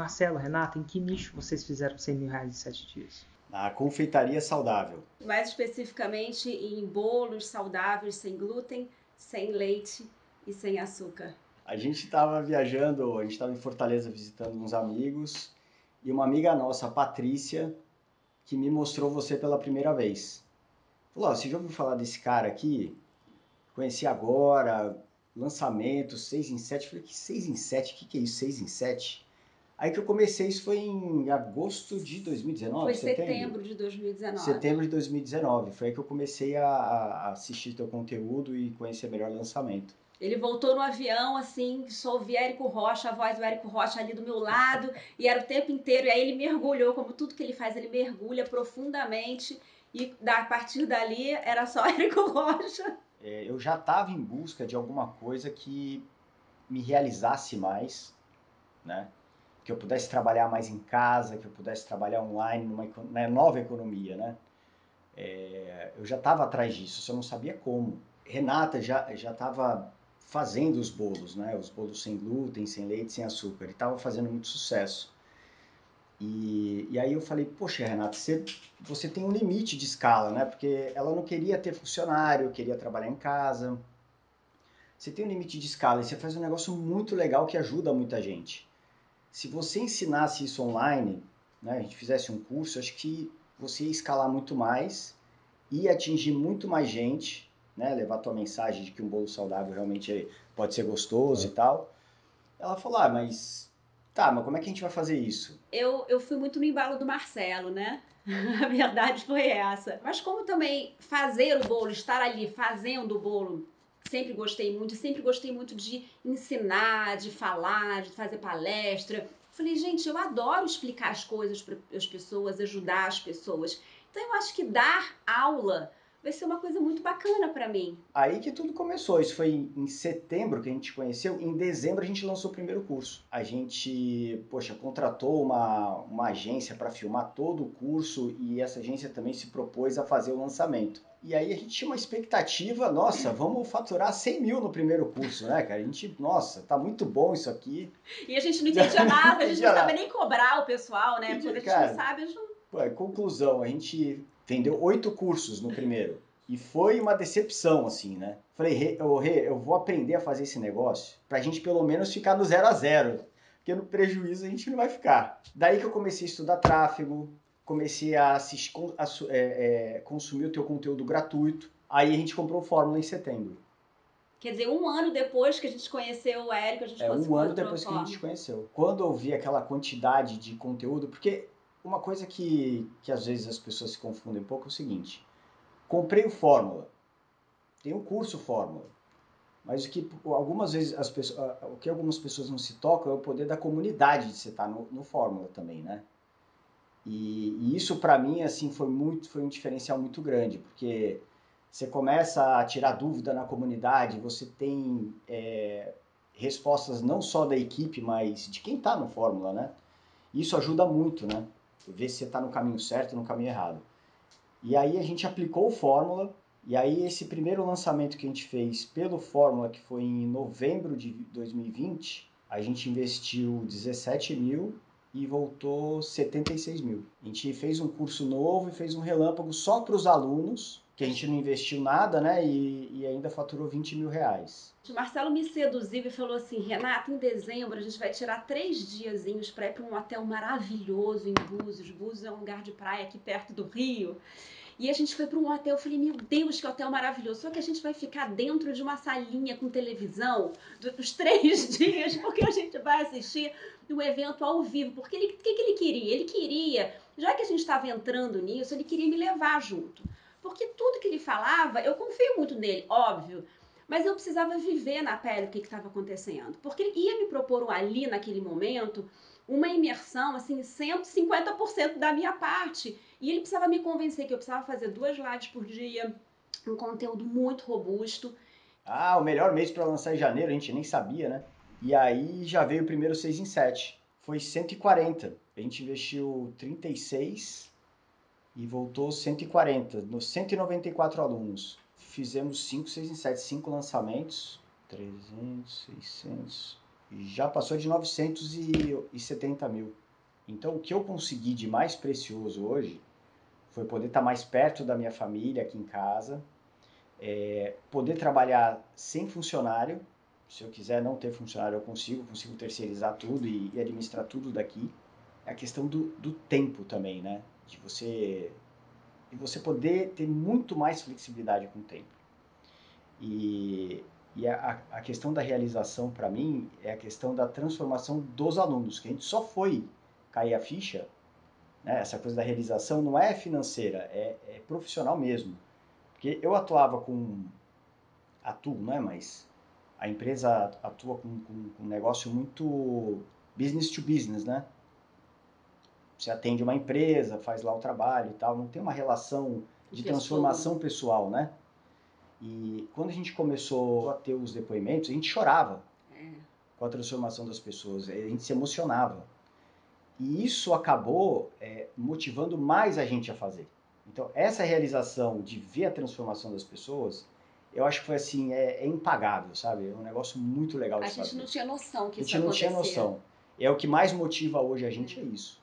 Marcelo, Renata, em que nicho vocês fizeram 100 mil reais em 7 dias? Na confeitaria saudável. Mais especificamente em bolos saudáveis, sem glúten, sem leite e sem açúcar. A gente estava viajando, a gente estava em Fortaleza visitando uns amigos e uma amiga nossa, a Patrícia, que me mostrou você pela primeira vez. Falou: oh, você já ouviu falar desse cara aqui? Conheci agora, lançamento, 6 em 7. Falei: que 6 em 7? O que, que é isso, 6 em 7? Aí que eu comecei, isso foi em agosto de 2019? Foi setembro, setembro de 2019. Setembro de 2019. Foi aí que eu comecei a, a assistir teu conteúdo e conhecer melhor o lançamento. Ele voltou no avião, assim, só ouvi Érico Rocha, a voz do Érico Rocha ali do meu lado, e era o tempo inteiro. E aí ele mergulhou, como tudo que ele faz, ele mergulha profundamente. E a partir dali era só Érico Rocha. É, eu já estava em busca de alguma coisa que me realizasse mais, né? Que eu pudesse trabalhar mais em casa, que eu pudesse trabalhar online numa, numa nova economia, né? É, eu já estava atrás disso, só não sabia como. Renata já já estava fazendo os bolos, né? Os bolos sem glúten, sem leite, sem açúcar. E estava fazendo muito sucesso. E, e aí eu falei, poxa, Renata, você, você tem um limite de escala, né? Porque ela não queria ter funcionário, queria trabalhar em casa. Você tem um limite de escala e você faz um negócio muito legal que ajuda muita gente. Se você ensinasse isso online, né? A gente fizesse um curso, acho que você ia escalar muito mais, ia atingir muito mais gente né, levar a tua mensagem de que um bolo saudável realmente pode ser gostoso é. e tal. Ela falou, ah, mas tá, mas como é que a gente vai fazer isso? Eu, eu fui muito no embalo do Marcelo, né? a verdade foi essa. Mas como também fazer o bolo, estar ali fazendo o bolo, sempre gostei muito, sempre gostei muito de ensinar, de falar, de fazer palestra. Falei, gente, eu adoro explicar as coisas para as pessoas, ajudar as pessoas. Então eu acho que dar aula vai ser uma coisa muito bacana para mim. Aí que tudo começou. Isso foi em setembro que a gente conheceu. Em dezembro a gente lançou o primeiro curso. A gente, poxa, contratou uma, uma agência para filmar todo o curso e essa agência também se propôs a fazer o lançamento. E aí a gente tinha uma expectativa, nossa, vamos faturar 100 mil no primeiro curso, né, cara? A gente, nossa, tá muito bom isso aqui. E a gente não entendia nada, a gente não sabia nem cobrar o pessoal, né? Porque a gente cara, não sabe, a gente não... Pô, conclusão, a gente vendeu oito cursos no primeiro. E foi uma decepção, assim, né? Falei, Rê, Rê, eu vou aprender a fazer esse negócio pra gente pelo menos ficar no zero a zero. Porque no prejuízo a gente não vai ficar. Daí que eu comecei a estudar tráfego, comecei a, assistir, a é, é, consumir o teu conteúdo gratuito. Aí a gente comprou Fórmula em setembro. Quer dizer, um ano depois que a gente conheceu o Érico, a gente É, um ano depois que a gente conheceu. Quando eu vi aquela quantidade de conteúdo, porque uma coisa que, que às vezes as pessoas se confundem um pouco é o seguinte: comprei o Fórmula, tem um curso Fórmula, mas o que algumas vezes as pessoas, o que algumas pessoas não se tocam é o poder da comunidade de você estar no, no Fórmula também, né? E, e isso para mim assim foi muito, foi um diferencial muito grande, porque você começa a tirar dúvida na comunidade, você tem é, respostas não só da equipe, mas de quem está no Fórmula, né? Isso ajuda muito, né? Ver se você está no caminho certo ou no caminho errado. E aí a gente aplicou o Fórmula, e aí esse primeiro lançamento que a gente fez pelo Fórmula, que foi em novembro de 2020, a gente investiu 17 mil e voltou 76 mil. A gente fez um curso novo e fez um relâmpago só para os alunos, que a gente não investiu nada, né? E, e, ainda faturou 20 mil reais. O Marcelo me seduziu e falou assim: Renata, em dezembro a gente vai tirar três diazinhos para ir para um hotel maravilhoso em Búzios. Búzios é um lugar de praia aqui perto do Rio. E a gente foi para um hotel, eu falei, meu Deus, que hotel maravilhoso. Só que a gente vai ficar dentro de uma salinha com televisão dos três dias, porque a gente vai assistir o evento ao vivo. Porque o que, que ele queria? Ele queria, já que a gente estava entrando nisso, ele queria me levar junto. Porque tudo que ele falava, eu confio muito nele, óbvio. Mas eu precisava viver na pele o que estava acontecendo. Porque ele ia me propor ali, naquele momento, uma imersão, assim, 150% da minha parte. E ele precisava me convencer que eu precisava fazer duas lives por dia, um conteúdo muito robusto. Ah, o melhor mês para lançar em janeiro, a gente nem sabia, né? E aí já veio o primeiro 6 em 7. Foi 140. A gente investiu 36 e voltou 140, nos 194 alunos. Fizemos 5, 6 em 7, 5 lançamentos, 300, 600, já passou de 970 mil. Então, o que eu consegui de mais precioso hoje foi poder estar mais perto da minha família aqui em casa, é, poder trabalhar sem funcionário. Se eu quiser não ter funcionário, eu consigo, consigo terceirizar tudo e, e administrar tudo daqui. É a questão do, do tempo também, né? De você, de você poder ter muito mais flexibilidade com o tempo. E, e a, a questão da realização, para mim, é a questão da transformação dos alunos, que a gente só foi cair a ficha, né? essa coisa da realização não é financeira, é, é profissional mesmo. Porque eu atuava com. Atuo, não é? Mas a empresa atua com, com, com um negócio muito business to business, né? Você atende uma empresa, faz lá o trabalho e tal, não tem uma relação de transformação pessoal, né? E quando a gente começou a ter os depoimentos, a gente chorava é. com a transformação das pessoas, a gente se emocionava. E isso acabou é, motivando mais a gente a fazer. Então, essa realização de ver a transformação das pessoas, eu acho que foi assim, é, é impagável, sabe? É um negócio muito legal de A gente fazer. não tinha noção que isso A gente não tinha noção. É o que mais motiva hoje a gente, é isso.